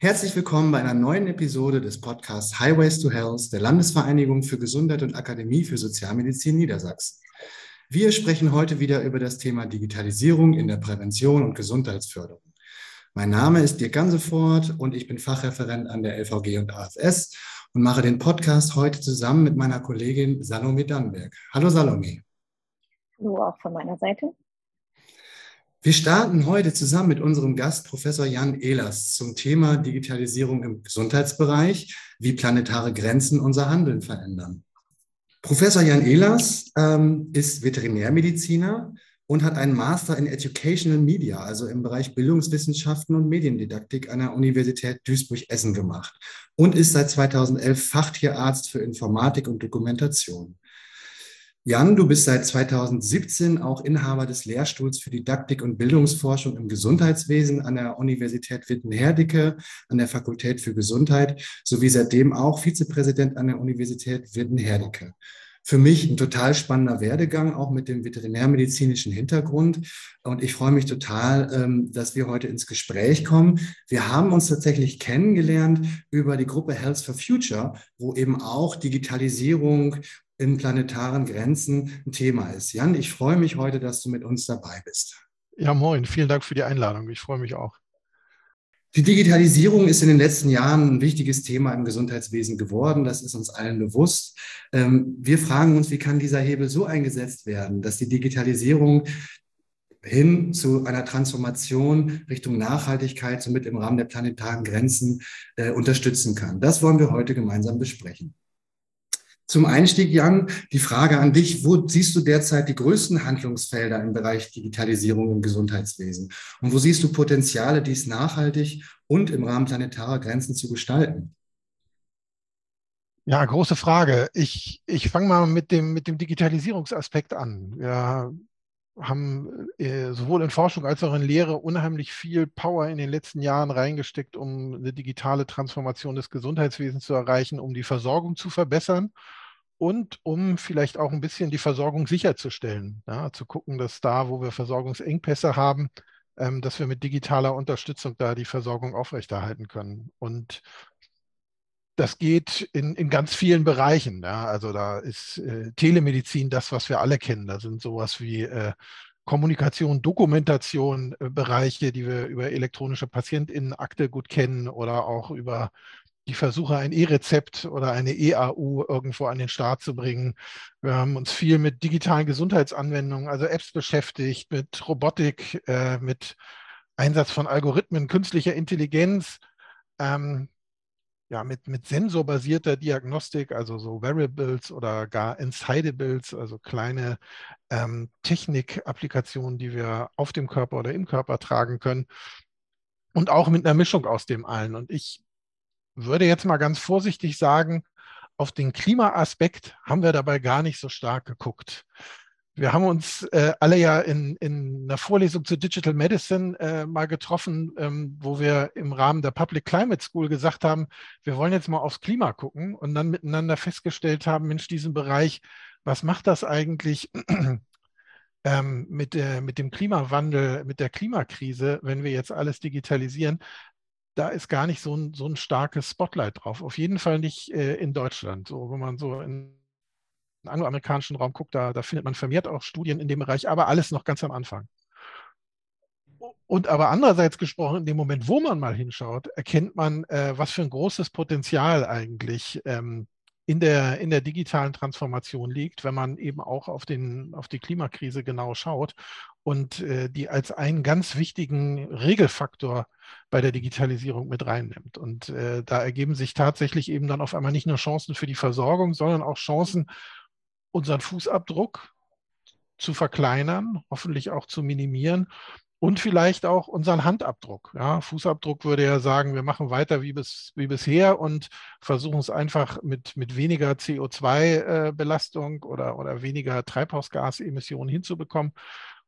Herzlich willkommen bei einer neuen Episode des Podcasts Highways to Health der Landesvereinigung für Gesundheit und Akademie für Sozialmedizin Niedersachsen. Wir sprechen heute wieder über das Thema Digitalisierung in der Prävention und Gesundheitsförderung. Mein Name ist Dirk Gansefort und ich bin Fachreferent an der LVG und AFS und mache den Podcast heute zusammen mit meiner Kollegin Salome Dannberg. Hallo Salome. Hallo auch von meiner Seite. Wir starten heute zusammen mit unserem Gast Professor Jan Ehlers zum Thema Digitalisierung im Gesundheitsbereich, wie planetare Grenzen unser Handeln verändern. Professor Jan Ehlers ähm, ist Veterinärmediziner und hat einen Master in Educational Media, also im Bereich Bildungswissenschaften und Mediendidaktik an der Universität Duisburg-Essen gemacht und ist seit 2011 Fachtierarzt für Informatik und Dokumentation. Jan, du bist seit 2017 auch Inhaber des Lehrstuhls für Didaktik und Bildungsforschung im Gesundheitswesen an der Universität Witten-Herdecke, an der Fakultät für Gesundheit, sowie seitdem auch Vizepräsident an der Universität Witten-Herdecke. Für mich ein total spannender Werdegang, auch mit dem veterinärmedizinischen Hintergrund. Und ich freue mich total, ähm, dass wir heute ins Gespräch kommen. Wir haben uns tatsächlich kennengelernt über die Gruppe Health for Future, wo eben auch Digitalisierung in planetaren Grenzen ein Thema ist. Jan, ich freue mich heute, dass du mit uns dabei bist. Ja, moin. Vielen Dank für die Einladung. Ich freue mich auch. Die Digitalisierung ist in den letzten Jahren ein wichtiges Thema im Gesundheitswesen geworden. Das ist uns allen bewusst. Ähm, wir fragen uns, wie kann dieser Hebel so eingesetzt werden, dass die Digitalisierung hin zu einer Transformation Richtung Nachhaltigkeit somit im Rahmen der planetaren Grenzen äh, unterstützen kann. Das wollen wir heute gemeinsam besprechen. Zum Einstieg, Jan, die Frage an dich. Wo siehst du derzeit die größten Handlungsfelder im Bereich Digitalisierung im Gesundheitswesen? Und wo siehst du Potenziale, dies nachhaltig und im Rahmen planetarer Grenzen zu gestalten? Ja, große Frage. Ich, ich fange mal mit dem, mit dem Digitalisierungsaspekt an. Wir haben äh, sowohl in Forschung als auch in Lehre unheimlich viel Power in den letzten Jahren reingesteckt, um eine digitale Transformation des Gesundheitswesens zu erreichen, um die Versorgung zu verbessern und um vielleicht auch ein bisschen die Versorgung sicherzustellen. Ja, zu gucken, dass da, wo wir Versorgungsengpässe haben, ähm, dass wir mit digitaler Unterstützung da die Versorgung aufrechterhalten können. Und das geht in, in ganz vielen Bereichen. Ja. Also da ist äh, Telemedizin das, was wir alle kennen. Da sind sowas wie äh, Kommunikation, Dokumentation, äh, Bereiche, die wir über elektronische Patientinnenakte gut kennen oder auch über die Versuche, ein E-Rezept oder eine EAU irgendwo an den Start zu bringen. Wir haben uns viel mit digitalen Gesundheitsanwendungen, also Apps beschäftigt, mit Robotik, äh, mit Einsatz von Algorithmen, künstlicher Intelligenz, ähm, ja, mit, mit sensorbasierter Diagnostik, also so Variables oder gar Insidables, also kleine ähm, Technik-Applikationen, die wir auf dem Körper oder im Körper tragen können. Und auch mit einer Mischung aus dem allen. Und ich würde jetzt mal ganz vorsichtig sagen, auf den Klimaaspekt haben wir dabei gar nicht so stark geguckt. Wir haben uns äh, alle ja in, in einer Vorlesung zu Digital Medicine äh, mal getroffen, ähm, wo wir im Rahmen der Public Climate School gesagt haben, wir wollen jetzt mal aufs Klima gucken und dann miteinander festgestellt haben, Mensch, diesen Bereich, was macht das eigentlich ähm, mit, der, mit dem Klimawandel, mit der Klimakrise, wenn wir jetzt alles digitalisieren? Da ist gar nicht so ein, so ein starkes Spotlight drauf. Auf jeden Fall nicht äh, in Deutschland. So, wenn man so in den angloamerikanischen Raum guckt, da, da findet man vermehrt auch Studien in dem Bereich, aber alles noch ganz am Anfang. Und aber andererseits gesprochen, in dem Moment, wo man mal hinschaut, erkennt man, äh, was für ein großes Potenzial eigentlich ähm, in, der, in der digitalen Transformation liegt, wenn man eben auch auf, den, auf die Klimakrise genau schaut und äh, die als einen ganz wichtigen Regelfaktor bei der Digitalisierung mit reinnimmt. Und äh, da ergeben sich tatsächlich eben dann auf einmal nicht nur Chancen für die Versorgung, sondern auch Chancen, unseren Fußabdruck zu verkleinern, hoffentlich auch zu minimieren und vielleicht auch unseren Handabdruck. Ja, Fußabdruck würde ja sagen, wir machen weiter wie, bis, wie bisher und versuchen es einfach mit, mit weniger CO2-Belastung äh, oder, oder weniger Treibhausgasemissionen hinzubekommen.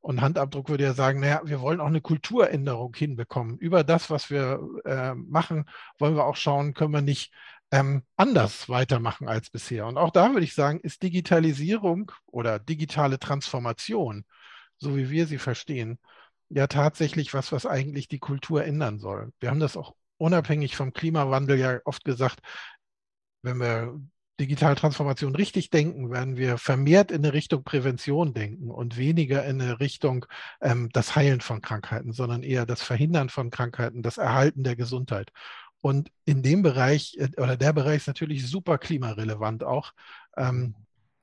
Und Handabdruck würde ja sagen, naja, wir wollen auch eine Kulturänderung hinbekommen. Über das, was wir äh, machen, wollen wir auch schauen, können wir nicht ähm, anders weitermachen als bisher. Und auch da würde ich sagen, ist Digitalisierung oder digitale Transformation, so wie wir sie verstehen, ja tatsächlich was, was eigentlich die Kultur ändern soll. Wir haben das auch unabhängig vom Klimawandel ja oft gesagt, wenn wir digitale Transformation richtig denken, werden wir vermehrt in eine Richtung Prävention denken und weniger in eine Richtung ähm, das Heilen von Krankheiten, sondern eher das Verhindern von Krankheiten, das Erhalten der Gesundheit. Und in dem Bereich, äh, oder der Bereich ist natürlich super klimarelevant auch. Ähm,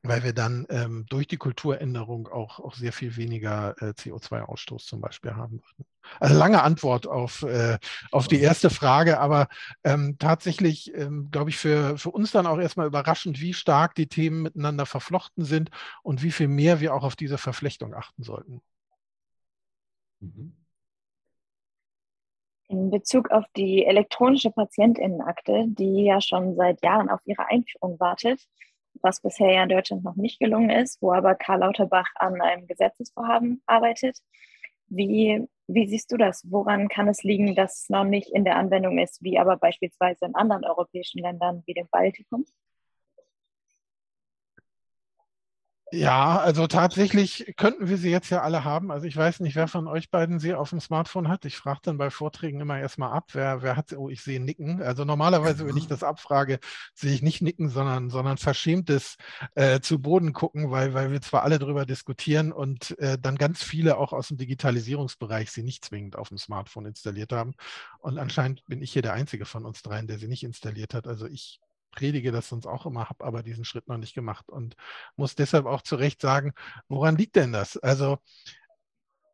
weil wir dann ähm, durch die Kulturänderung auch, auch sehr viel weniger äh, CO2-Ausstoß zum Beispiel haben würden. Also lange Antwort auf, äh, auf die erste Frage, aber ähm, tatsächlich, ähm, glaube ich, für, für uns dann auch erstmal überraschend, wie stark die Themen miteinander verflochten sind und wie viel mehr wir auch auf diese Verflechtung achten sollten. Mhm. In Bezug auf die elektronische Patientinnenakte, die ja schon seit Jahren auf ihre Einführung wartet, was bisher ja in Deutschland noch nicht gelungen ist, wo aber Karl Lauterbach an einem Gesetzesvorhaben arbeitet. Wie, wie siehst du das? Woran kann es liegen, dass es noch nicht in der Anwendung ist, wie aber beispielsweise in anderen europäischen Ländern wie dem Baltikum? Ja, also tatsächlich könnten wir sie jetzt ja alle haben. Also ich weiß nicht, wer von euch beiden sie auf dem Smartphone hat. Ich frage dann bei Vorträgen immer erstmal ab, wer, wer hat sie. Oh, ich sehe Nicken. Also normalerweise, wenn ich das abfrage, sehe ich nicht Nicken, sondern, sondern verschämtes äh, zu Boden gucken, weil, weil wir zwar alle darüber diskutieren und äh, dann ganz viele auch aus dem Digitalisierungsbereich sie nicht zwingend auf dem Smartphone installiert haben. Und anscheinend bin ich hier der Einzige von uns dreien, der sie nicht installiert hat. Also ich predige das sonst auch immer, habe aber diesen Schritt noch nicht gemacht und muss deshalb auch zu Recht sagen, woran liegt denn das? Also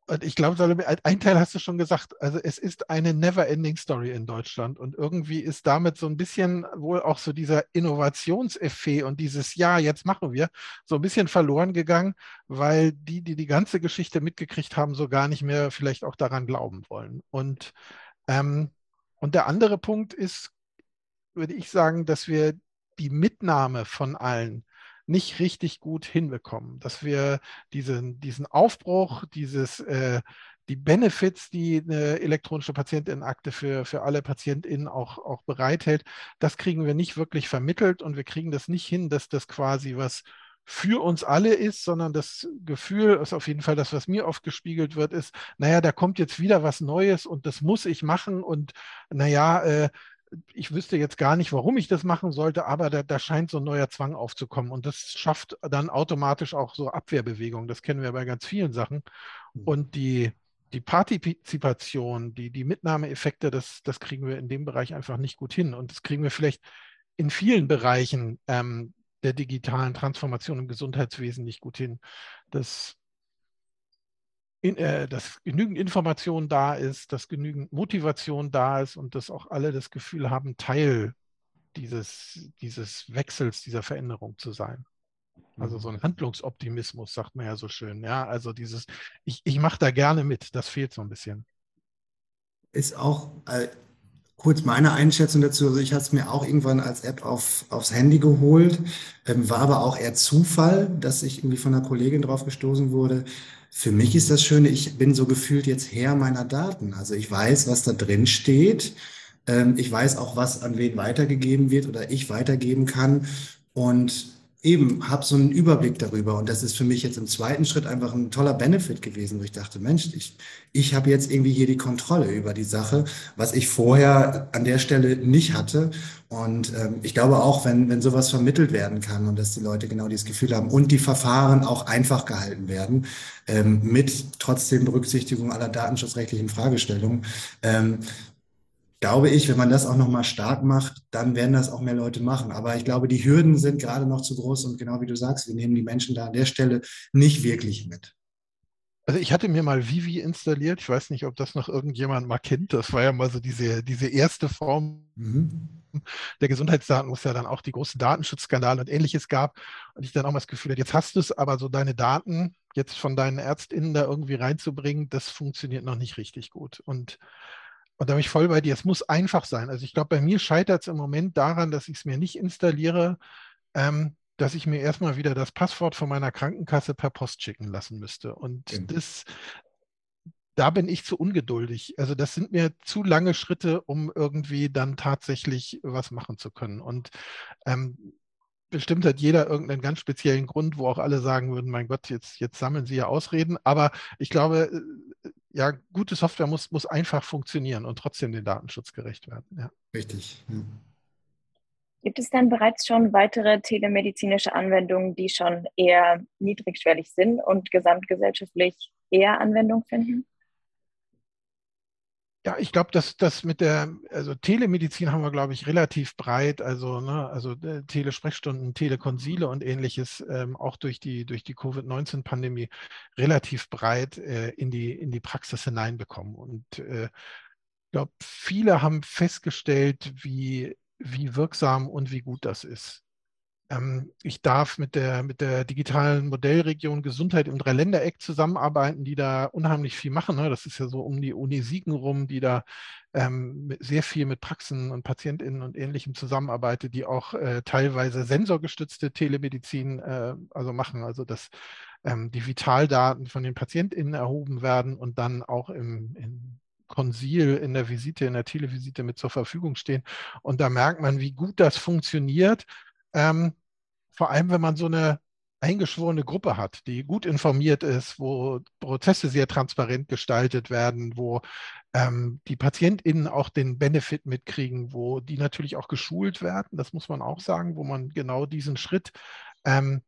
und ich glaube, ein Teil hast du schon gesagt, also es ist eine never-ending Story in Deutschland und irgendwie ist damit so ein bisschen wohl auch so dieser Innovationseffekt und dieses Ja, jetzt machen wir, so ein bisschen verloren gegangen, weil die, die die ganze Geschichte mitgekriegt haben, so gar nicht mehr vielleicht auch daran glauben wollen. Und, ähm, und der andere Punkt ist würde ich sagen, dass wir die Mitnahme von allen nicht richtig gut hinbekommen, dass wir diesen, diesen Aufbruch, dieses, äh, die Benefits, die eine elektronische Patientinnenakte für, für alle PatientInnen auch, auch bereithält, das kriegen wir nicht wirklich vermittelt und wir kriegen das nicht hin, dass das quasi was für uns alle ist, sondern das Gefühl ist auf jeden Fall das, was mir oft gespiegelt wird, ist, naja, da kommt jetzt wieder was Neues und das muss ich machen und naja, äh, ich wüsste jetzt gar nicht, warum ich das machen sollte, aber da, da, scheint so ein neuer Zwang aufzukommen. Und das schafft dann automatisch auch so Abwehrbewegungen. Das kennen wir bei ganz vielen Sachen. Mhm. Und die, die Partizipation, die, die Mitnahmeeffekte, das, das kriegen wir in dem Bereich einfach nicht gut hin. Und das kriegen wir vielleicht in vielen Bereichen ähm, der digitalen Transformation im Gesundheitswesen nicht gut hin. Das in, äh, dass genügend Information da ist, dass genügend Motivation da ist und dass auch alle das Gefühl haben, Teil dieses, dieses Wechsels, dieser Veränderung zu sein. Also so ein mhm. Handlungsoptimismus, sagt man ja so schön. Ja, also dieses, ich, ich mache da gerne mit, das fehlt so ein bisschen. Ist auch, äh, Kurz meine Einschätzung dazu. Also ich hatte es mir auch irgendwann als App auf, aufs Handy geholt, ähm, war aber auch eher Zufall, dass ich irgendwie von einer Kollegin drauf gestoßen wurde. Für mich ist das Schöne, ich bin so gefühlt jetzt Herr meiner Daten. Also ich weiß, was da drin steht. Ähm, ich weiß auch, was an wen weitergegeben wird oder ich weitergeben kann. Und eben habe so einen Überblick darüber. Und das ist für mich jetzt im zweiten Schritt einfach ein toller Benefit gewesen, wo ich dachte, Mensch, ich, ich habe jetzt irgendwie hier die Kontrolle über die Sache, was ich vorher an der Stelle nicht hatte. Und ähm, ich glaube auch, wenn, wenn sowas vermittelt werden kann und dass die Leute genau dieses Gefühl haben und die Verfahren auch einfach gehalten werden, ähm, mit trotzdem Berücksichtigung aller datenschutzrechtlichen Fragestellungen, ähm, glaube ich, wenn man das auch nochmal stark macht, dann werden das auch mehr Leute machen. Aber ich glaube, die Hürden sind gerade noch zu groß und genau wie du sagst, wir nehmen die Menschen da an der Stelle nicht wirklich mit. Also ich hatte mir mal Vivi installiert. Ich weiß nicht, ob das noch irgendjemand mal kennt. Das war ja mal so diese, diese erste Form mhm. der Gesundheitsdaten, wo es ja dann auch die großen Datenschutzskandale und ähnliches gab. Und ich dann auch mal das Gefühl hatte, jetzt hast du es, aber so deine Daten jetzt von deinen ÄrztInnen da irgendwie reinzubringen, das funktioniert noch nicht richtig gut. Und und da bin ich voll bei dir. Es muss einfach sein. Also ich glaube, bei mir scheitert es im Moment daran, dass ich es mir nicht installiere, ähm, dass ich mir erstmal wieder das Passwort von meiner Krankenkasse per Post schicken lassen müsste. Und mhm. das, da bin ich zu ungeduldig. Also das sind mir zu lange Schritte, um irgendwie dann tatsächlich was machen zu können. Und ähm, bestimmt hat jeder irgendeinen ganz speziellen Grund, wo auch alle sagen würden, mein Gott, jetzt, jetzt sammeln sie ja Ausreden. Aber ich glaube, ja, gute Software muss, muss einfach funktionieren und trotzdem den Datenschutz gerecht werden. Ja. Richtig. Ja. Gibt es denn bereits schon weitere telemedizinische Anwendungen, die schon eher niedrigschwellig sind und gesamtgesellschaftlich eher Anwendung finden? Ja, ich glaube, dass das mit der, also Telemedizin haben wir, glaube ich, relativ breit, also, ne, also äh, Telesprechstunden, Telekonsile und ähnliches, ähm, auch durch die, durch die Covid-19-Pandemie relativ breit äh, in, die, in die Praxis hineinbekommen. Und äh, ich glaube, viele haben festgestellt, wie, wie wirksam und wie gut das ist. Ähm, ich darf mit der, mit der digitalen Modellregion Gesundheit im Dreiländereck zusammenarbeiten, die da unheimlich viel machen. Ne? Das ist ja so um die Uni Siegen rum, die da ähm, sehr viel mit Praxen und PatientInnen und Ähnlichem zusammenarbeitet, die auch äh, teilweise sensorgestützte Telemedizin äh, also machen, also dass ähm, die Vitaldaten von den PatientInnen erhoben werden und dann auch im, im Konsil in der Visite, in der Televisite mit zur Verfügung stehen. Und da merkt man, wie gut das funktioniert. Ähm, vor allem, wenn man so eine eingeschworene Gruppe hat, die gut informiert ist, wo Prozesse sehr transparent gestaltet werden, wo ähm, die PatientInnen auch den Benefit mitkriegen, wo die natürlich auch geschult werden, das muss man auch sagen, wo man genau diesen Schritt ähm,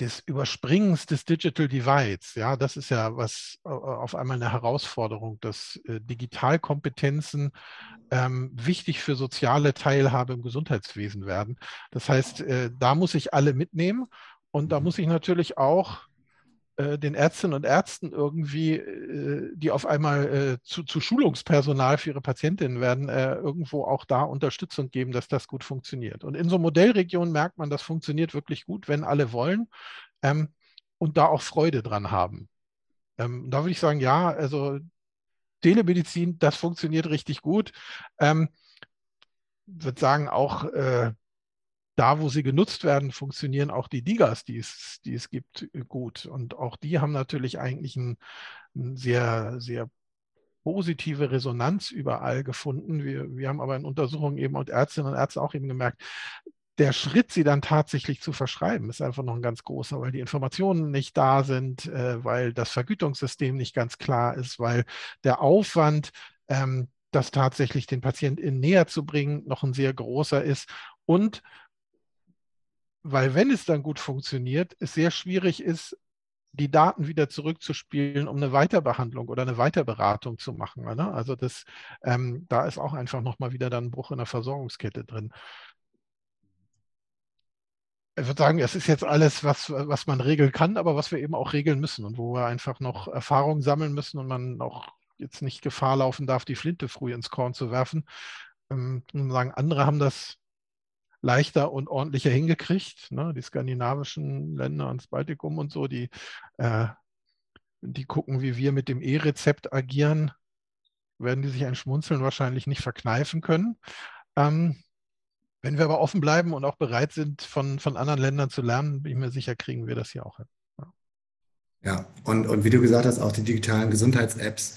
des Überspringens des Digital Divides, ja, das ist ja was äh, auf einmal eine Herausforderung, dass äh, Digitalkompetenzen ähm, wichtig für soziale Teilhabe im Gesundheitswesen werden. Das heißt, äh, da muss ich alle mitnehmen und da muss ich natürlich auch den Ärztinnen und Ärzten irgendwie, äh, die auf einmal äh, zu, zu, Schulungspersonal für ihre Patientinnen werden, irgendwo auch da Unterstützung geben, dass das gut funktioniert. Und in so Modellregionen merkt man, das funktioniert wirklich gut, wenn alle wollen ähm, und da auch Freude dran haben. Ähm, da würde ich sagen, ja, also Telemedizin, das funktioniert richtig gut. Ähm, würde sagen, auch äh, da, wo sie genutzt werden, funktionieren auch die Digas, die es, die es gibt, äh, gut. Und auch die haben natürlich eigentlich ein, ein sehr, sehr positive Resonanz überall gefunden. Wir, wir haben aber in Untersuchungen eben und Ärztinnen und Ärzte auch eben gemerkt, der Schritt, sie dann tatsächlich zu verschreiben, ist einfach noch ein ganz großer, weil die Informationen nicht da sind, äh, weil das Vergütungssystem nicht ganz klar ist, weil der Aufwand, ähm, das tatsächlich den PatientInnen näher zu bringen, noch ein sehr großer ist und weil wenn es dann gut funktioniert, es sehr schwierig ist, die Daten wieder zurückzuspielen, um eine Weiterbehandlung oder eine Weiterberatung zu machen. Ne? Also das, ähm, da ist auch einfach nochmal wieder dann ein Bruch in der Versorgungskette drin. Ich würde sagen, es ist jetzt alles, was, was man regeln kann, aber was wir eben auch regeln müssen und wo wir einfach noch Erfahrung sammeln müssen und man auch jetzt nicht Gefahr laufen darf, die Flinte früh ins Korn zu werfen. Ähm, sagen, andere haben das leichter und ordentlicher hingekriegt. Ne? Die skandinavischen Länder das Baltikum und so, die, äh, die gucken, wie wir mit dem E-Rezept agieren, werden die sich ein Schmunzeln wahrscheinlich nicht verkneifen können. Ähm, wenn wir aber offen bleiben und auch bereit sind, von, von anderen Ländern zu lernen, bin ich mir sicher, kriegen wir das hier auch hin. Ja, ja und, und wie du gesagt hast, auch die digitalen Gesundheits-Apps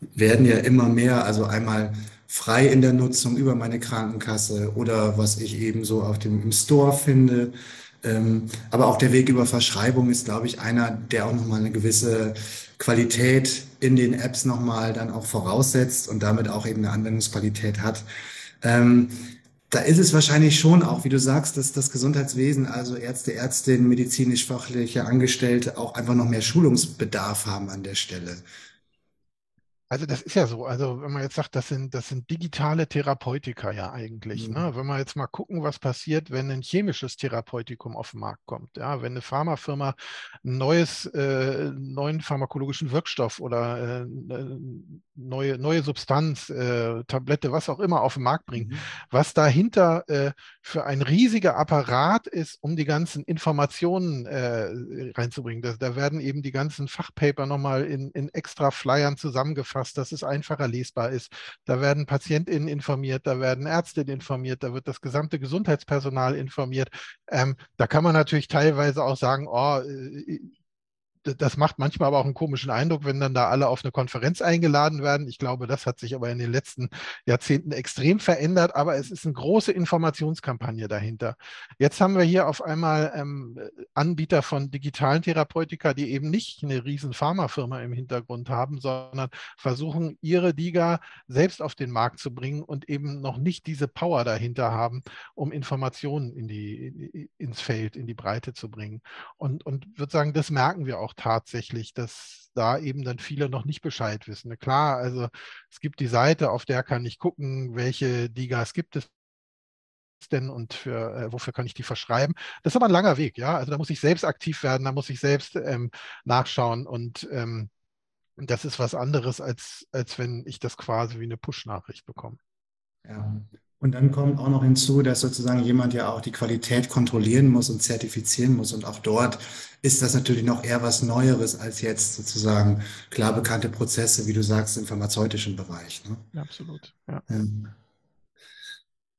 werden ja immer mehr, also einmal frei in der Nutzung über meine Krankenkasse oder was ich eben so auf dem, im Store finde. Ähm, aber auch der Weg über Verschreibung ist, glaube ich, einer, der auch nochmal eine gewisse Qualität in den Apps nochmal dann auch voraussetzt und damit auch eben eine Anwendungsqualität hat. Ähm, da ist es wahrscheinlich schon auch, wie du sagst, dass das Gesundheitswesen, also Ärzte, Ärztinnen, medizinisch-fachliche Angestellte auch einfach noch mehr Schulungsbedarf haben an der Stelle. Also das ist ja so. Also wenn man jetzt sagt, das sind, das sind digitale Therapeutika ja eigentlich. Mhm. Ne? Wenn wir jetzt mal gucken, was passiert, wenn ein chemisches Therapeutikum auf den Markt kommt. Ja? Wenn eine Pharmafirma ein neues, äh, neuen pharmakologischen Wirkstoff oder äh, neue, neue Substanz, äh, Tablette, was auch immer auf den Markt bringt, mhm. was dahinter äh, für ein riesiger Apparat ist, um die ganzen Informationen äh, reinzubringen. Das, da werden eben die ganzen Fachpaper nochmal in, in extra Flyern zusammengefasst angepasst, dass es einfacher lesbar ist. Da werden PatientInnen informiert, da werden Ärztinnen informiert, da wird das gesamte Gesundheitspersonal informiert. Ähm, da kann man natürlich teilweise auch sagen, oh, äh, das macht manchmal aber auch einen komischen Eindruck, wenn dann da alle auf eine Konferenz eingeladen werden. Ich glaube, das hat sich aber in den letzten Jahrzehnten extrem verändert, aber es ist eine große Informationskampagne dahinter. Jetzt haben wir hier auf einmal ähm, Anbieter von digitalen Therapeutika, die eben nicht eine riesen Pharmafirma im Hintergrund haben, sondern versuchen, ihre DIGA selbst auf den Markt zu bringen und eben noch nicht diese Power dahinter haben, um Informationen in die, ins Feld, in die Breite zu bringen. Und, und würde sagen, das merken wir auch tatsächlich, dass da eben dann viele noch nicht Bescheid wissen. Klar, also es gibt die Seite, auf der kann ich gucken, welche Digas gibt es denn und für, äh, wofür kann ich die verschreiben? Das ist aber ein langer Weg, ja. Also da muss ich selbst aktiv werden, da muss ich selbst ähm, nachschauen und ähm, das ist was anderes, als, als wenn ich das quasi wie eine Push-Nachricht bekomme. Ja. Und dann kommt auch noch hinzu, dass sozusagen jemand ja auch die Qualität kontrollieren muss und zertifizieren muss. Und auch dort ist das natürlich noch eher was Neueres als jetzt sozusagen klar bekannte Prozesse, wie du sagst, im pharmazeutischen Bereich. Ne? Ja, absolut. Ja.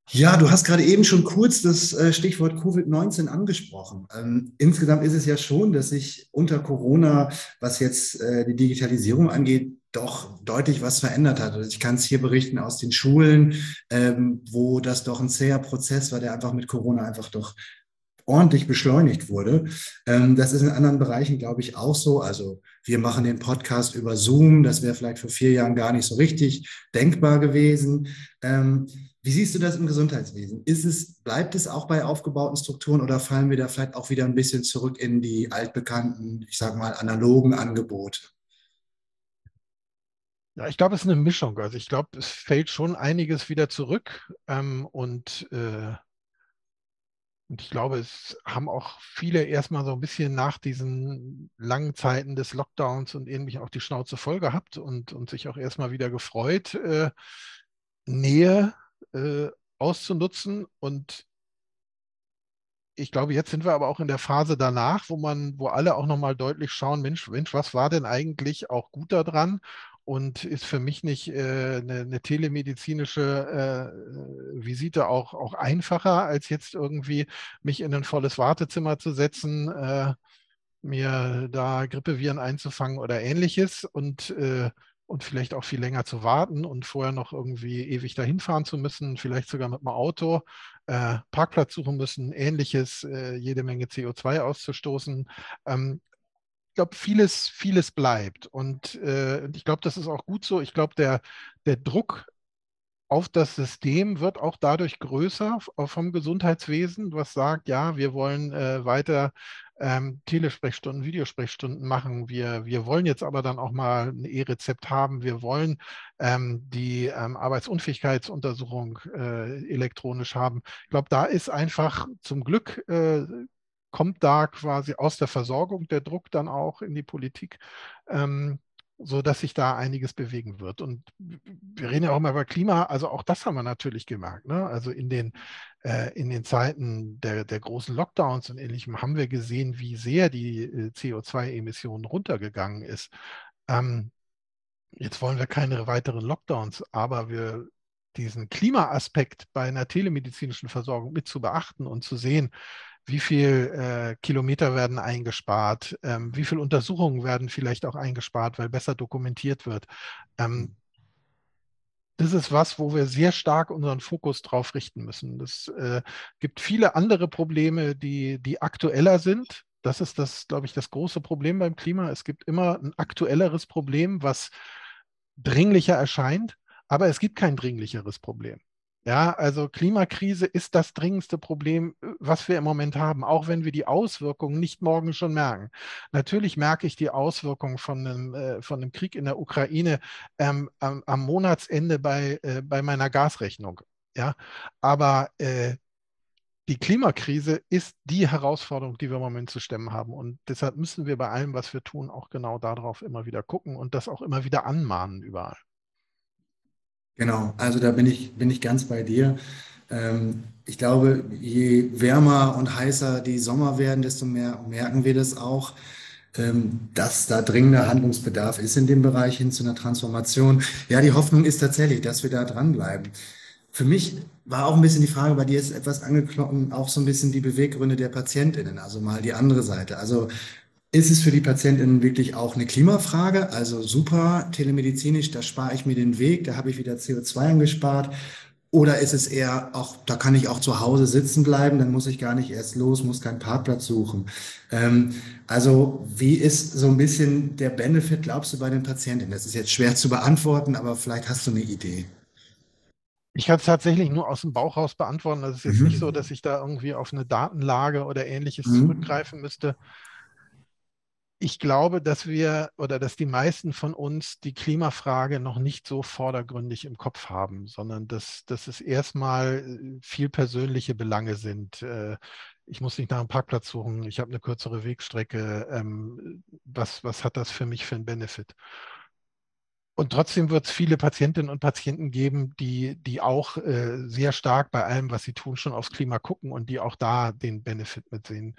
Ja, du hast gerade eben schon kurz das äh, Stichwort Covid-19 angesprochen. Ähm, insgesamt ist es ja schon, dass sich unter Corona, was jetzt äh, die Digitalisierung angeht, doch deutlich was verändert hat. Also ich kann es hier berichten aus den Schulen, ähm, wo das doch ein zäher Prozess war, der einfach mit Corona einfach doch ordentlich beschleunigt wurde. Ähm, das ist in anderen Bereichen, glaube ich, auch so. Also wir machen den Podcast über Zoom. Das wäre vielleicht vor vier Jahren gar nicht so richtig denkbar gewesen. Ähm, wie siehst du das im Gesundheitswesen? Ist es, bleibt es auch bei aufgebauten Strukturen oder fallen wir da vielleicht auch wieder ein bisschen zurück in die altbekannten, ich sage mal, analogen Angebote? Ja, ich glaube, es ist eine Mischung. Also ich glaube, es fällt schon einiges wieder zurück ähm, und, äh, und ich glaube, es haben auch viele erstmal so ein bisschen nach diesen langen Zeiten des Lockdowns und ähnlichem auch die Schnauze voll gehabt und, und sich auch erstmal wieder gefreut, äh, Nähe äh, auszunutzen. Und ich glaube, jetzt sind wir aber auch in der Phase danach, wo man, wo alle auch nochmal deutlich schauen, Mensch, Mensch, was war denn eigentlich auch gut daran? Und ist für mich nicht äh, eine, eine, telemedizinische äh, Visite auch, auch einfacher, als jetzt irgendwie mich in ein volles Wartezimmer zu setzen, äh, mir da Grippeviren einzufangen oder ähnliches. Und äh, und vielleicht auch viel länger zu warten und vorher noch irgendwie ewig dahin fahren zu müssen, vielleicht sogar mit dem Auto, äh, Parkplatz suchen müssen, ähnliches, äh, jede Menge CO2 auszustoßen. Ähm, glaube, vieles, vieles bleibt. Und äh, ich glaube, das ist auch gut so. Ich glaube, der, der Druck auf das System wird auch dadurch größer vom Gesundheitswesen, was sagt, ja, wir wollen äh, weiter ähm, Telesprechstunden, Videosprechstunden machen. Wir, wir wollen jetzt aber dann auch mal ein E-Rezept haben. Wir wollen ähm, die ähm, Arbeitsunfähigkeitsuntersuchung äh, elektronisch haben. Ich glaube, da ist einfach zum Glück äh, kommt da quasi aus der Versorgung der Druck dann auch in die Politik. Ähm, so sich da einiges bewegen wird. Und wir reden ja auch immer über Klima, also auch das haben wir natürlich gemerkt. Ne? Also in den, äh, in den Zeiten der, der großen Lockdowns und ähnlichem haben wir gesehen, wie sehr die äh, CO2-Emissionen runtergegangen ist. Ähm, jetzt wollen wir keine weiteren Lockdowns, aber wir diesen Klimaaspekt bei einer telemedizinischen Versorgung mit zu beachten und zu sehen, wie viel äh, Kilometer werden eingespart, ähm, wie viele Untersuchungen werden vielleicht auch eingespart, weil besser dokumentiert wird. Ähm, mhm. das ist was, wo wir sehr stark unseren Fokus drauf richten müssen. Es äh, gibt viele andere Probleme, die, die aktueller sind. Das ist das, glaube ich, das große Problem beim Klima. Es gibt immer ein aktuelleres Problem, was dringlicher erscheint, aber es gibt kein dringlicheres Problem. Ja, also Klimakrise ist das dringendste Problem, äh, was wir im Moment haben, auch wenn wir die Auswirkungen nicht morgen schon merken. Natürlich merke ich die Auswirkungen von einem, äh, von einem Krieg in der Ukraine ähm, am, am, Monatsende bei, äh, bei meiner Gasrechnung. Ja, aber äh, die Klimakrise ist die Herausforderung, die wir im Moment zu stemmen haben. Und deshalb müssen wir bei allem, was wir tun, auch genau darauf immer wieder gucken und das auch immer wieder anmahnen überall. Genau, also da bin ich, bin ich ganz bei dir. Ähm, ich glaube, je wärmer und heißer die Sommer werden, desto mehr merken wir das auch, ähm, dass da dringender Handlungsbedarf ist in dem Bereich hin zu einer Transformation. Ja, die Hoffnung ist tatsächlich, dass wir da dranbleiben. Für mich war auch ein bisschen die Frage, bei dir ist etwas angeklopft, auch so ein bisschen die Beweggründe der PatientInnen, also mal die andere Seite. Also ist es für die Patientinnen wirklich auch eine Klimafrage? Also super telemedizinisch, da spare ich mir den Weg, da habe ich wieder CO2 angespart. Oder ist es eher auch, da kann ich auch zu Hause sitzen bleiben, dann muss ich gar nicht erst los, muss keinen Parkplatz suchen. Ähm, also wie ist so ein bisschen der Benefit, glaubst du, bei den Patientinnen? Das ist jetzt schwer zu beantworten, aber vielleicht hast du eine Idee. Ich kann es tatsächlich nur aus dem Bauch raus beantworten. Das ist jetzt mhm. nicht so, dass ich da irgendwie auf eine Datenlage oder ähnliches mhm. zurückgreifen müsste ich glaube, dass wir oder dass die meisten von uns die Klimafrage noch nicht so vordergründig im Kopf haben, sondern dass, dass es erstmal äh, viel persönliche Belange sind. Äh, ich muss nicht nach einem Parkplatz suchen, ich habe eine kürzere Wegstrecke. Ähm, was, was hat das für mich für einen Benefit? Und trotzdem wird es viele Patientinnen und Patienten geben, die, die auch äh, sehr stark bei allem, was sie tun, schon aufs Klima gucken und die auch da den Benefit mitsehen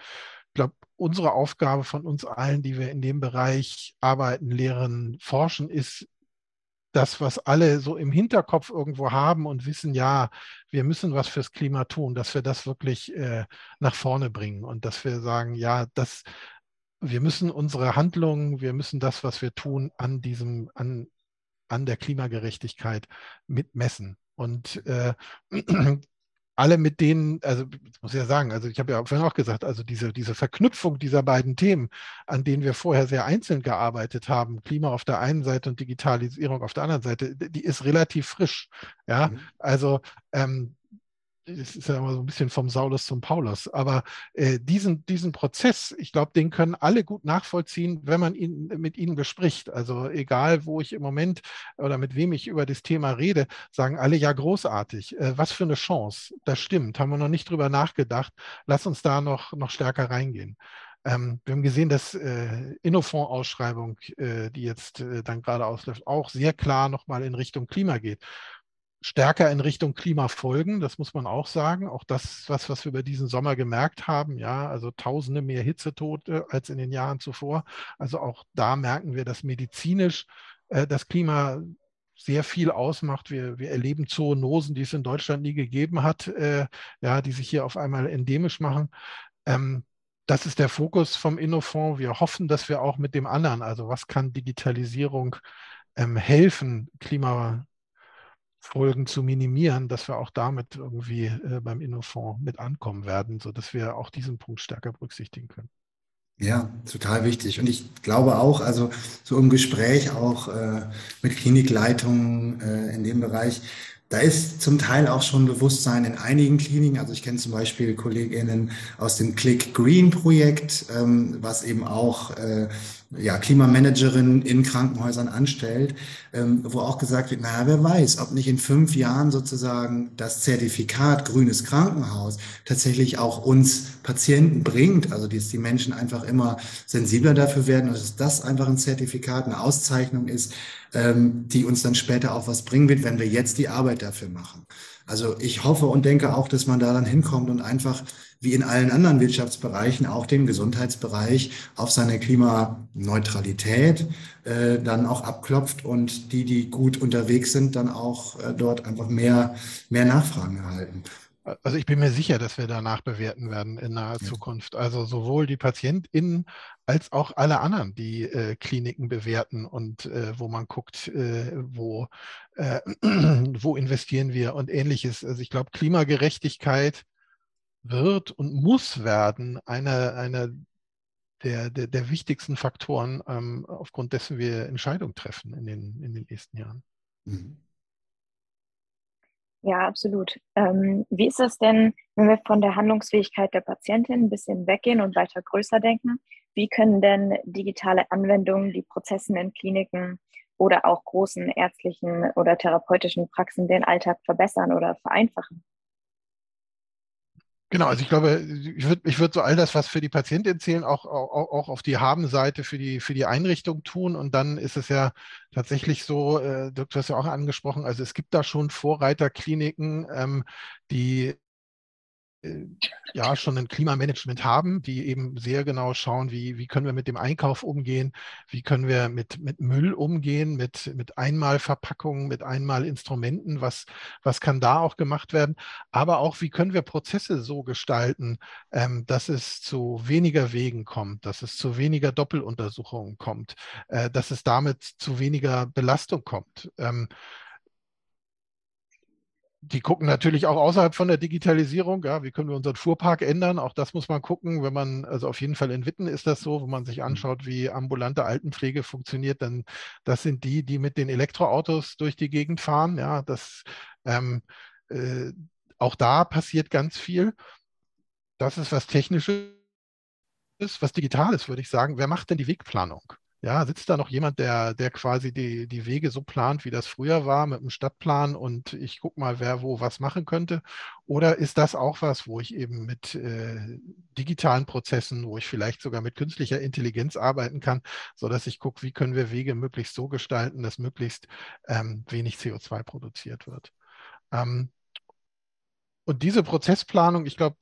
glaube, unsere Aufgabe von uns allen, die wir in dem Bereich arbeiten, lehren, forschen, ist das, was alle so im Hinterkopf irgendwo haben und wissen, ja, wir müssen was fürs Klima tun, dass wir das wirklich äh, nach vorne bringen und dass wir sagen, ja, das, wir müssen unsere Handlungen, wir müssen das, was wir tun, an diesem, an, an der Klimagerechtigkeit mitmessen. Und äh, alle mit denen, also muss ich ja sagen, also ich habe ja vorhin auch gesagt, also diese, diese Verknüpfung dieser beiden Themen, an denen wir vorher sehr einzeln gearbeitet haben, Klima auf der einen Seite und Digitalisierung auf der anderen Seite, die ist relativ frisch. Ja, mhm. also ähm, es ist ja immer so ein bisschen vom Saulus zum Paulus, aber äh, diesen, diesen Prozess, ich glaube, den können alle gut nachvollziehen, wenn man ihn mit ihnen bespricht. Also egal, wo ich im Moment oder mit wem ich über das Thema rede, sagen alle ja großartig. Äh, was für eine Chance. Das stimmt, haben wir noch nicht drüber nachgedacht. Lass uns da noch, noch stärker reingehen. Ähm, wir haben gesehen, dass äh, Innofonds-Ausschreibung, äh, die jetzt äh, dann gerade ausläuft, auch sehr klar nochmal in Richtung Klima geht stärker in Richtung Klimafolgen, das muss man auch sagen. Auch das, was, was wir über diesen Sommer gemerkt haben, ja, also tausende mehr Hitzetote als in den Jahren zuvor. Also auch da merken wir, dass medizinisch äh, das Klima sehr viel ausmacht. Wir, wir erleben Zoonosen, die es in Deutschland nie gegeben hat, äh, ja, die sich hier auf einmal endemisch machen. Ähm, das ist der Fokus vom Innofonds. Wir hoffen, dass wir auch mit dem anderen, also was kann Digitalisierung ähm, helfen, Klima, Folgen zu minimieren, dass wir auch damit irgendwie äh, beim Innofonds mit ankommen werden, sodass wir auch diesen Punkt stärker berücksichtigen können. Ja, total wichtig. Und ich glaube auch, also so im Gespräch auch äh, mit Klinikleitungen äh, in dem Bereich, da ist zum Teil auch schon Bewusstsein in einigen Kliniken. Also ich kenne zum Beispiel Kolleginnen aus dem Click Green Projekt, ähm, was eben auch äh, ja, Klimamanagerin in Krankenhäusern anstellt, ähm, wo auch gesagt wird, naja, wer weiß, ob nicht in fünf Jahren sozusagen das Zertifikat grünes Krankenhaus tatsächlich auch uns Patienten bringt, also dass die Menschen einfach immer sensibler dafür werden, dass das einfach ein Zertifikat, eine Auszeichnung ist, ähm, die uns dann später auch was bringen wird, wenn wir jetzt die Arbeit dafür machen. Also ich hoffe und denke auch, dass man da dann hinkommt und einfach wie in allen anderen Wirtschaftsbereichen, auch dem Gesundheitsbereich, auf seine Klimaneutralität äh, dann auch abklopft und die, die gut unterwegs sind, dann auch äh, dort einfach mehr, mehr Nachfragen erhalten. Also ich bin mir sicher, dass wir danach bewerten werden in naher ja. Zukunft. Also sowohl die PatientInnen als auch alle anderen, die äh, Kliniken bewerten und äh, wo man guckt, äh, wo, äh, wo investieren wir und ähnliches. Also ich glaube, Klimagerechtigkeit wird und muss werden eine, eine der, der, der wichtigsten Faktoren, ähm, aufgrund dessen wir Entscheidungen treffen in den, in den nächsten Jahren. Mhm. Ja, absolut. Ähm, wie ist das denn, wenn wir von der Handlungsfähigkeit der Patientin ein bisschen weggehen und weiter größer denken? Wie können denn digitale Anwendungen die Prozessen in Kliniken oder auch großen ärztlichen oder therapeutischen Praxen den Alltag verbessern oder vereinfachen? Genau, also ich glaube, ich würde ich würd so all das, was für die Patientin zählen, auch, auch, auch auf die Haben-Seite für die, für die Einrichtung tun. Und dann ist es ja tatsächlich so, äh, du hast ja auch angesprochen, also es gibt da schon Vorreiterkliniken, ähm, die ja schon ein Klimamanagement haben, die eben sehr genau schauen, wie, wie können wir mit dem Einkauf umgehen, wie können wir mit, mit Müll umgehen, mit, mit Einmalverpackungen, mit Einmalinstrumenten, was, was kann da auch gemacht werden, aber auch, wie können wir Prozesse so gestalten, ähm, dass es zu weniger Wegen kommt, dass es zu weniger Doppeluntersuchungen kommt, äh, dass es damit zu weniger Belastung kommt. Ähm, die gucken natürlich auch außerhalb von der Digitalisierung, ja, wie können wir unseren Fuhrpark ändern? Auch das muss man gucken, wenn man, also auf jeden Fall in Witten ist das so, wenn man sich mhm. anschaut, wie ambulante Altenpflege funktioniert, dann das sind die, die mit den Elektroautos durch die Gegend fahren. Ja, das ähm, äh, auch da passiert ganz viel. Das ist was Technisches, was Digitales, würde ich sagen. Wer macht denn die Wegplanung? Ja, sitzt da noch jemand, der, der quasi die, die Wege so plant, wie das früher war, mit einem Stadtplan und ich gucke mal, wer wo was machen könnte? Oder ist das auch was, wo ich eben mit äh, digitalen Prozessen, wo ich vielleicht sogar mit künstlicher Intelligenz arbeiten kann, sodass ich gucke, wie können wir Wege möglichst so gestalten, dass möglichst ähm, wenig CO2 produziert wird? Ähm, und diese Prozessplanung, ich glaube,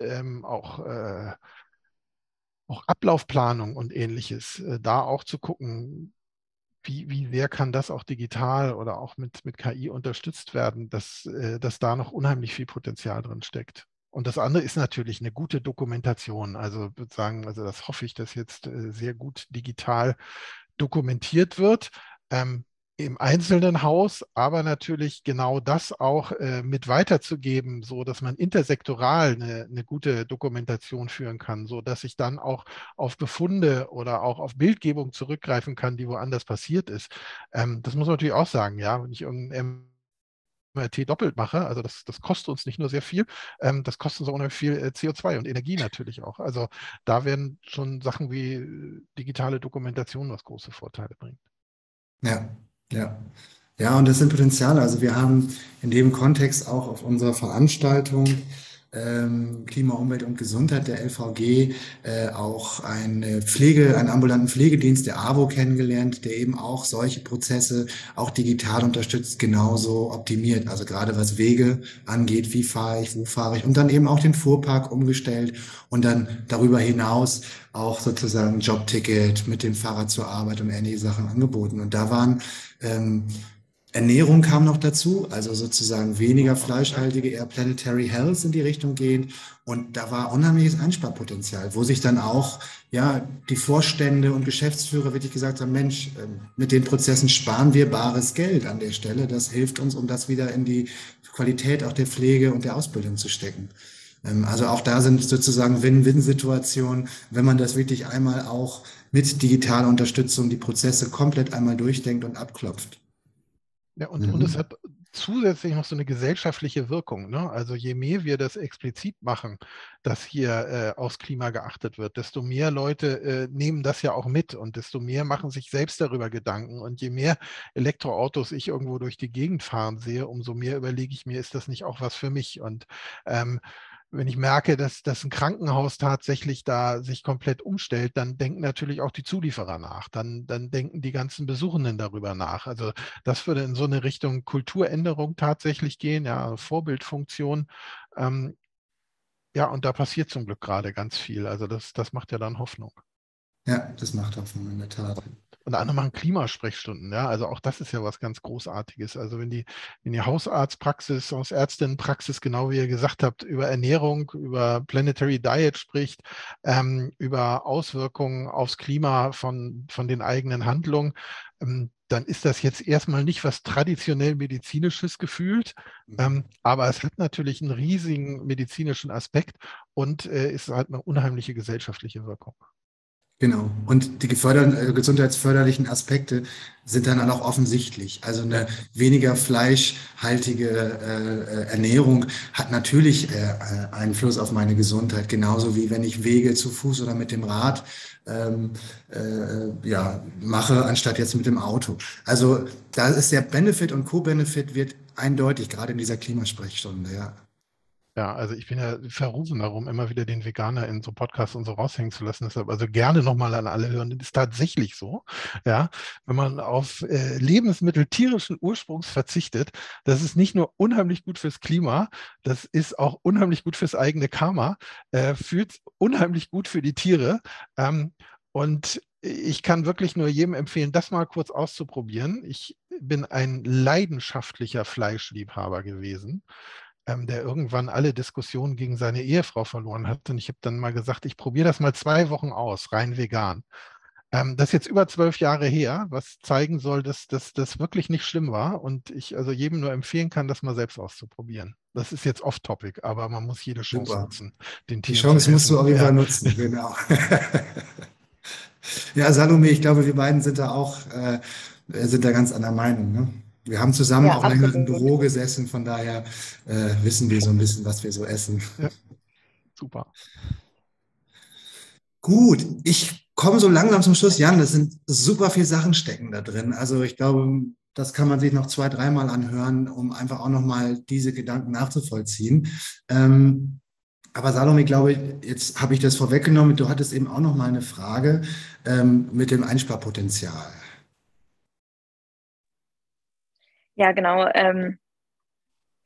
ähm, auch äh, auch Ablaufplanung und ähnliches, äh, da auch zu gucken, wie, wie sehr kann das auch digital oder auch mit, mit KI unterstützt werden, dass, äh, dass da noch unheimlich viel Potenzial drin steckt. Und das andere ist natürlich eine gute Dokumentation. Also würde sagen, also das hoffe ich, dass jetzt äh, sehr gut digital dokumentiert wird. Ähm, im einzelnen Haus, aber natürlich genau das auch äh, mit weiterzugeben, so dass man intersektoral eine, eine, gute Dokumentation führen kann, so dass ich dann auch auf Befunde oder auch auf Bildgebung zurückgreifen kann, die woanders passiert ist. Ähm, das muss man natürlich auch sagen, ja, wenn ich irgendein MRT doppelt mache, also das, das kostet uns nicht nur sehr viel, ähm, das kostet uns auch unheimlich viel äh, CO2 und Energie natürlich auch. Also da werden schon Sachen wie äh, digitale Dokumentation was große Vorteile bringen. Ja, ja. Ja, und das sind Potenziale. Also wir haben in dem Kontext auch auf unserer Veranstaltung ähm, Klima, Umwelt und Gesundheit der LVG äh, auch eine Pflege, einen ambulanten Pflegedienst der AWO kennengelernt, der eben auch solche Prozesse auch digital unterstützt, genauso optimiert. Also gerade was Wege angeht, wie fahre ich, wo fahre ich und dann eben auch den Fuhrpark umgestellt und dann darüber hinaus auch sozusagen Jobticket mit dem Fahrrad zur Arbeit und ähnliche Sachen angeboten. Und da waren ähm, Ernährung kam noch dazu, also sozusagen weniger fleischhaltige, eher planetary health in die Richtung gehen. Und da war unheimliches Einsparpotenzial, wo sich dann auch ja die Vorstände und Geschäftsführer wirklich gesagt haben, Mensch, ähm, mit den Prozessen sparen wir bares Geld an der Stelle. Das hilft uns, um das wieder in die Qualität auch der Pflege und der Ausbildung zu stecken. Ähm, also auch da sind sozusagen Win-Win-Situationen, wenn man das wirklich einmal auch mit digitaler Unterstützung die Prozesse komplett einmal durchdenkt und abklopft. Ja, und, mhm. und es hat zusätzlich noch so eine gesellschaftliche Wirkung. Ne? Also je mehr wir das explizit machen, dass hier äh, aufs Klima geachtet wird, desto mehr Leute äh, nehmen das ja auch mit und desto mehr machen sich selbst darüber Gedanken. Und je mehr Elektroautos ich irgendwo durch die Gegend fahren sehe, umso mehr überlege ich mir, ist das nicht auch was für mich? Und ähm, wenn ich merke, dass, dass ein Krankenhaus tatsächlich da sich komplett umstellt, dann denken natürlich auch die Zulieferer nach. Dann, dann denken die ganzen Besuchenden darüber nach. Also das würde in so eine Richtung Kulturänderung tatsächlich gehen, ja, Vorbildfunktion. Ähm, ja, und da passiert zum Glück gerade ganz viel. Also das, das macht ja dann Hoffnung. Ja, das macht Hoffnung in der Tat. Und andere machen Klimasprechstunden, ja. Also auch das ist ja was ganz Großartiges. Also wenn die, wenn die Hausarztpraxis, Hausärztinnenpraxis, genau wie ihr gesagt habt, über Ernährung, über Planetary Diet spricht, ähm, über Auswirkungen aufs Klima von, von den eigenen Handlungen, ähm, dann ist das jetzt erstmal nicht was traditionell medizinisches gefühlt, mhm. ähm, aber es hat natürlich einen riesigen medizinischen Aspekt und äh, ist halt eine unheimliche gesellschaftliche Wirkung. Genau. Und die äh, gesundheitsförderlichen Aspekte sind dann auch offensichtlich. Also eine weniger fleischhaltige äh, äh, Ernährung hat natürlich äh, äh, Einfluss auf meine Gesundheit, genauso wie wenn ich Wege zu Fuß oder mit dem Rad ähm, äh, ja, mache, anstatt jetzt mit dem Auto. Also da ist der Benefit und Co-Benefit wird eindeutig, gerade in dieser Klimasprechstunde, ja. Ja, also ich bin ja verrufen darum, immer wieder den Veganer in so Podcasts und so raushängen zu lassen. Deshalb also gerne nochmal an alle hören. Das ist tatsächlich so. Ja, wenn man auf äh, Lebensmittel tierischen Ursprungs verzichtet, das ist nicht nur unheimlich gut fürs Klima, das ist auch unheimlich gut fürs eigene Karma, äh, fühlt unheimlich gut für die Tiere. Ähm, und ich kann wirklich nur jedem empfehlen, das mal kurz auszuprobieren. Ich bin ein leidenschaftlicher Fleischliebhaber gewesen ähm, der irgendwann alle Diskussionen gegen seine Ehefrau verloren hat. Und ich habe dann mal gesagt, ich probiere das mal zwei Wochen aus, rein vegan. Ähm, das ist jetzt über zwölf Jahre her, was zeigen soll, dass das wirklich nicht schlimm war und ich also jedem nur empfehlen kann, das mal selbst auszuprobieren. Das ist jetzt off-topic, aber man muss jede Chance Super. nutzen. Den Die Chance musst du auf jeden Fall nutzen, genau. ja, Salome, ich glaube, wir beiden sind da auch, äh, sind da ganz anderer Meinung. Ne? Wir haben zusammen ja, auch länger im Büro gesessen, von daher äh, wissen wir so ein bisschen, was wir so essen. Ja. Super. Gut, ich komme so langsam zum Schluss. Jan, es sind super viele Sachen stecken da drin. Also ich glaube, das kann man sich noch zwei, dreimal anhören, um einfach auch nochmal diese Gedanken nachzuvollziehen. Ähm, aber Salome, ich glaube, jetzt habe ich das vorweggenommen. Du hattest eben auch noch mal eine Frage ähm, mit dem Einsparpotenzial. Ja, genau. Ähm,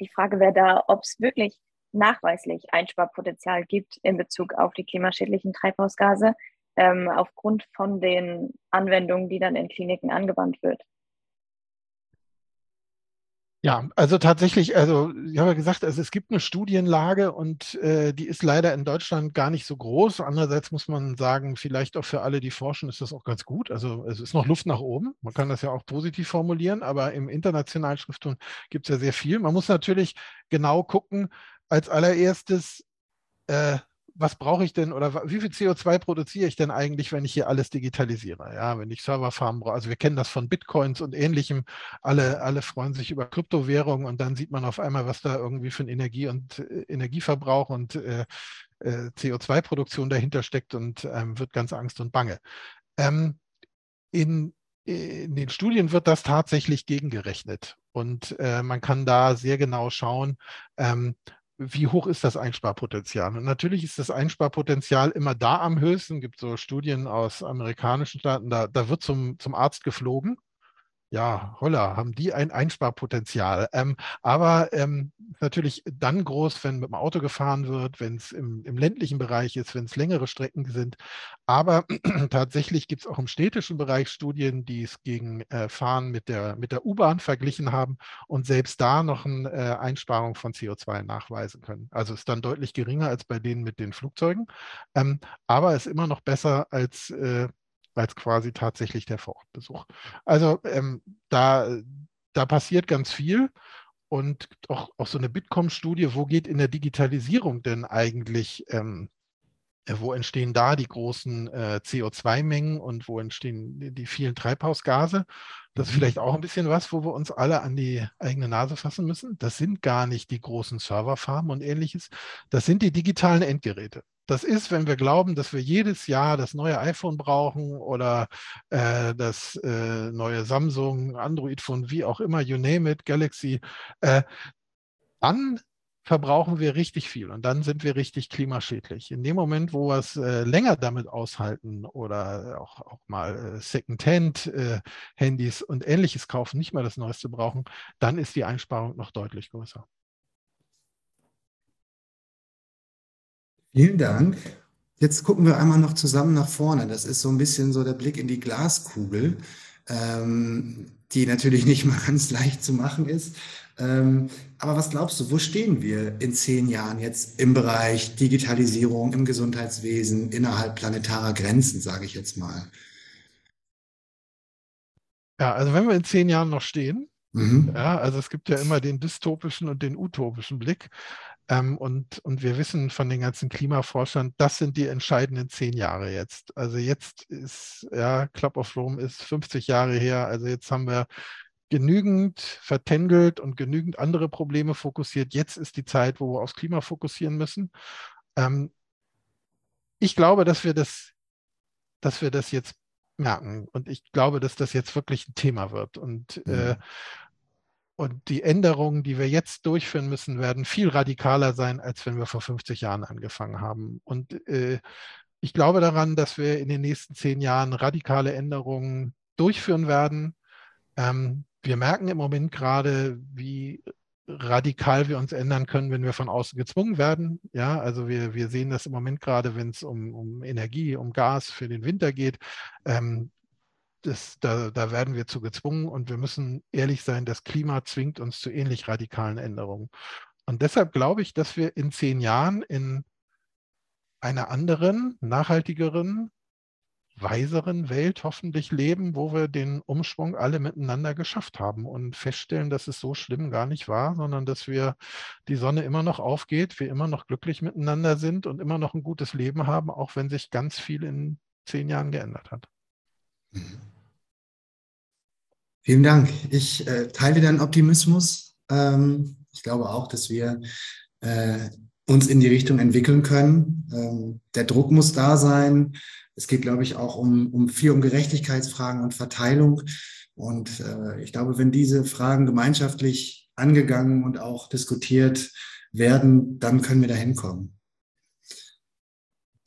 die Frage wäre da, ob es wirklich nachweislich Einsparpotenzial gibt in Bezug auf die klimaschädlichen Treibhausgase ähm, aufgrund von den Anwendungen, die dann in Kliniken angewandt wird. Ja, also tatsächlich, also ich habe ja gesagt, also es gibt eine Studienlage und äh, die ist leider in Deutschland gar nicht so groß. Andererseits muss man sagen, vielleicht auch für alle, die forschen, ist das auch ganz gut. Also es ist noch Luft nach oben. Man kann das ja auch positiv formulieren, aber im internationalen Schriftton gibt es ja sehr viel. Man muss natürlich genau gucken, als allererstes, äh, was brauche ich denn oder wie viel CO2 produziere ich denn eigentlich, wenn ich hier alles digitalisiere? Ja, wenn ich Serverfarmen brauche. Also wir kennen das von Bitcoins und ähnlichem. Alle, alle freuen sich über Kryptowährungen und dann sieht man auf einmal, was da irgendwie für ein Energie- und äh, Energieverbrauch und äh, äh, CO2-Produktion dahinter steckt und ähm, wird ganz Angst und Bange. Ähm, in, in den Studien wird das tatsächlich gegengerechnet. Und äh, man kann da sehr genau schauen, ähm, wie hoch ist das Einsparpotenzial? Und natürlich ist das Einsparpotenzial immer da am höchsten. Es gibt so Studien aus amerikanischen Staaten, da, da wird zum, zum Arzt geflogen ja, holla, haben die ein Einsparpotenzial. Ähm, aber ähm, natürlich dann groß, wenn mit dem Auto gefahren wird, wenn es im, im, ländlichen Bereich ist, wenn es längere Strecken sind. Aber tatsächlich gibt es auch im städtischen Bereich Studien, die es gegen äh, Fahren mit der, mit der U-Bahn verglichen haben und selbst da noch eine äh, Einsparung von CO2 nachweisen können. Also ist dann deutlich geringer als bei denen mit den Flugzeugen, ähm, aber ist immer noch besser als äh, als quasi tatsächlich der Vorortbesuch. Also ähm, da, da passiert ganz viel und auch, auch so eine Bitkom-Studie, wo geht in der Digitalisierung denn eigentlich, ähm, äh, wo entstehen da die großen äh, CO2-Mengen und wo entstehen die, die vielen Treibhausgase? Das ist mhm. vielleicht auch ein bisschen was, wo wir uns alle an die eigene Nase fassen müssen. Das sind gar nicht die großen Serverfarmen und ähnliches. Das sind die digitalen Endgeräte. Das ist, wenn wir glauben, dass wir jedes Jahr das neue iPhone brauchen oder äh, das äh, neue Samsung, Android-Phone, wie auch immer, you name it, Galaxy, äh, dann verbrauchen wir richtig viel und dann sind wir richtig klimaschädlich. In dem Moment, wo wir es äh, länger damit aushalten oder auch, auch mal äh, Second-Hand-Handys äh, und ähnliches kaufen, nicht mehr das Neueste brauchen, dann ist die Einsparung noch deutlich größer. Vielen Dank. Jetzt gucken wir einmal noch zusammen nach vorne. Das ist so ein bisschen so der Blick in die Glaskugel, ähm, die natürlich nicht mal ganz leicht zu machen ist. Ähm, aber was glaubst du, wo stehen wir in zehn Jahren jetzt im Bereich Digitalisierung, im Gesundheitswesen, innerhalb planetarer Grenzen, sage ich jetzt mal? Ja, also wenn wir in zehn Jahren noch stehen, mhm. ja, also es gibt ja immer den dystopischen und den utopischen Blick. Ähm, und, und wir wissen von den ganzen Klimaforschern, das sind die entscheidenden zehn Jahre jetzt. Also jetzt ist, ja, Club of Rome ist 50 Jahre her. Also jetzt haben wir genügend vertändelt und genügend andere Probleme fokussiert. Jetzt ist die Zeit, wo wir aufs Klima fokussieren müssen. Ähm, ich glaube, dass wir das, dass wir das jetzt merken. Und ich glaube, dass das jetzt wirklich ein Thema wird. Und äh, mhm. äh, und die Änderungen, die wir jetzt durchführen müssen, werden viel radikaler sein, als wenn wir vor 50 Jahren angefangen haben. Und äh, ich glaube daran, dass wir in den nächsten zehn Jahren radikale Änderungen durchführen werden. Ähm, wir merken im Moment gerade, wie radikal wir uns ändern können, wenn wir von außen gezwungen werden. Ja, also wir, wir sehen das im Moment gerade, wenn es um, um Energie, um Gas für den Winter geht. Ähm, das, da, da werden wir zu gezwungen und wir müssen ehrlich sein, das Klima zwingt uns zu ähnlich radikalen Änderungen. Und deshalb glaube ich, dass wir in zehn Jahren in einer anderen, nachhaltigeren, weiseren Welt hoffentlich leben, wo wir den Umschwung alle miteinander geschafft haben und feststellen, dass es so schlimm gar nicht war, sondern dass wir die Sonne immer noch aufgeht, wir immer noch glücklich miteinander sind und immer noch ein gutes Leben haben, auch wenn sich ganz viel in zehn Jahren geändert hat. Vielen Dank. Ich äh, teile deinen Optimismus. Ähm, ich glaube auch, dass wir äh, uns in die Richtung entwickeln können. Ähm, der Druck muss da sein. Es geht, glaube ich, auch um, um viel um Gerechtigkeitsfragen und Verteilung. Und äh, ich glaube, wenn diese Fragen gemeinschaftlich angegangen und auch diskutiert werden, dann können wir da hinkommen.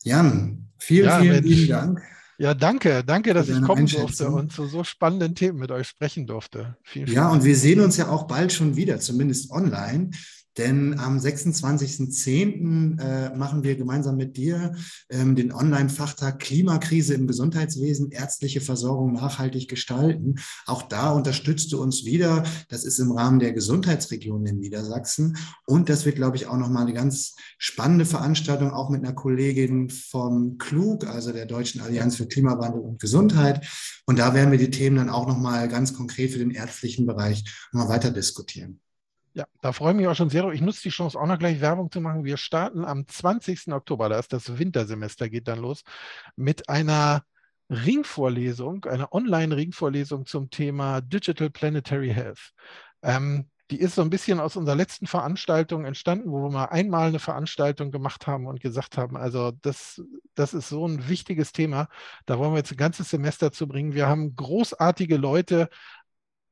Jan, vielen, ja, vielen lieben Dank. Ja, danke. Danke, dass ich kommen durfte und zu so spannenden Themen mit euch sprechen durfte. Vielen, ja, Dank. und wir sehen uns ja auch bald schon wieder, zumindest online. Denn am 26.10. Äh, machen wir gemeinsam mit dir ähm, den Online-Fachtag Klimakrise im Gesundheitswesen, ärztliche Versorgung nachhaltig gestalten. Auch da unterstützt du uns wieder. Das ist im Rahmen der Gesundheitsregion in Niedersachsen. Und das wird, glaube ich, auch nochmal eine ganz spannende Veranstaltung, auch mit einer Kollegin vom KLUG, also der Deutschen Allianz für Klimawandel und Gesundheit. Und da werden wir die Themen dann auch nochmal ganz konkret für den ärztlichen Bereich nochmal weiter diskutieren. Ja, da freue ich mich auch schon sehr. Ich nutze die Chance auch noch gleich Werbung zu machen. Wir starten am 20. Oktober, da ist das Wintersemester, geht dann los, mit einer Ringvorlesung, einer Online-Ringvorlesung zum Thema Digital Planetary Health. Ähm, die ist so ein bisschen aus unserer letzten Veranstaltung entstanden, wo wir mal einmal eine Veranstaltung gemacht haben und gesagt haben, also das, das ist so ein wichtiges Thema, da wollen wir jetzt ein ganzes Semester zu bringen. Wir haben großartige Leute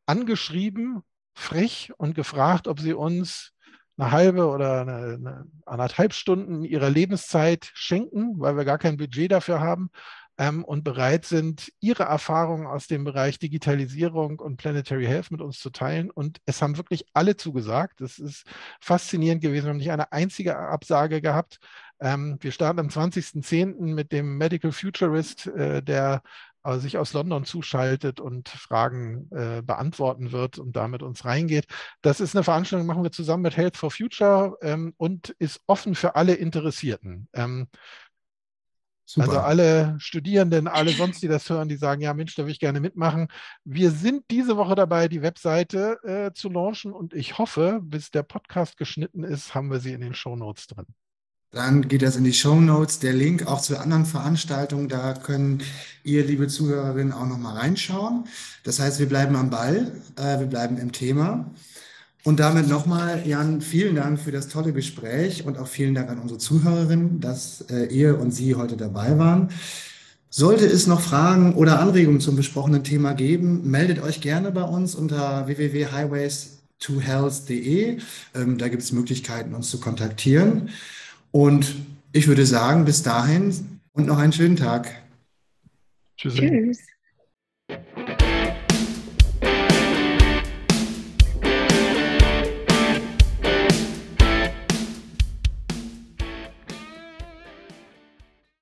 angeschrieben frech und gefragt, ob sie uns eine halbe oder eine, eine anderthalb Stunden ihrer Lebenszeit schenken, weil wir gar kein Budget dafür haben ähm, und bereit sind, ihre Erfahrungen aus dem Bereich Digitalisierung und Planetary Health mit uns zu teilen. Und es haben wirklich alle zugesagt. Das ist faszinierend gewesen. Wir haben nicht eine einzige Absage gehabt. Ähm, wir starten am 20.10. mit dem Medical Futurist, äh, der äh, sich aus London zuschaltet und Fragen äh, beantworten wird und damit uns reingeht. Das ist eine Veranstaltung, machen wir zusammen mit Health for Future ähm, und ist offen für alle Interessierten. Ähm, also alle Studierenden, alle sonst, die das hören, die sagen, ja Mensch, da will ich gerne mitmachen. Wir sind diese Woche dabei, die Webseite äh, zu launchen und ich hoffe, bis der Podcast geschnitten ist, haben wir sie in den Show Notes drin. Dann geht das in die Show Notes. Der Link auch zu anderen Veranstaltungen, da können ihr, liebe Zuhörerinnen, auch nochmal reinschauen. Das heißt, wir bleiben am Ball, äh, wir bleiben im Thema. Und damit nochmal, Jan, vielen Dank für das tolle Gespräch und auch vielen Dank an unsere Zuhörerinnen, dass äh, ihr und Sie heute dabei waren. Sollte es noch Fragen oder Anregungen zum besprochenen Thema geben, meldet euch gerne bei uns unter www.highways2health.de. Ähm, da gibt es Möglichkeiten, uns zu kontaktieren. Und ich würde sagen, bis dahin und noch einen schönen Tag. Tschüss. Tschüss.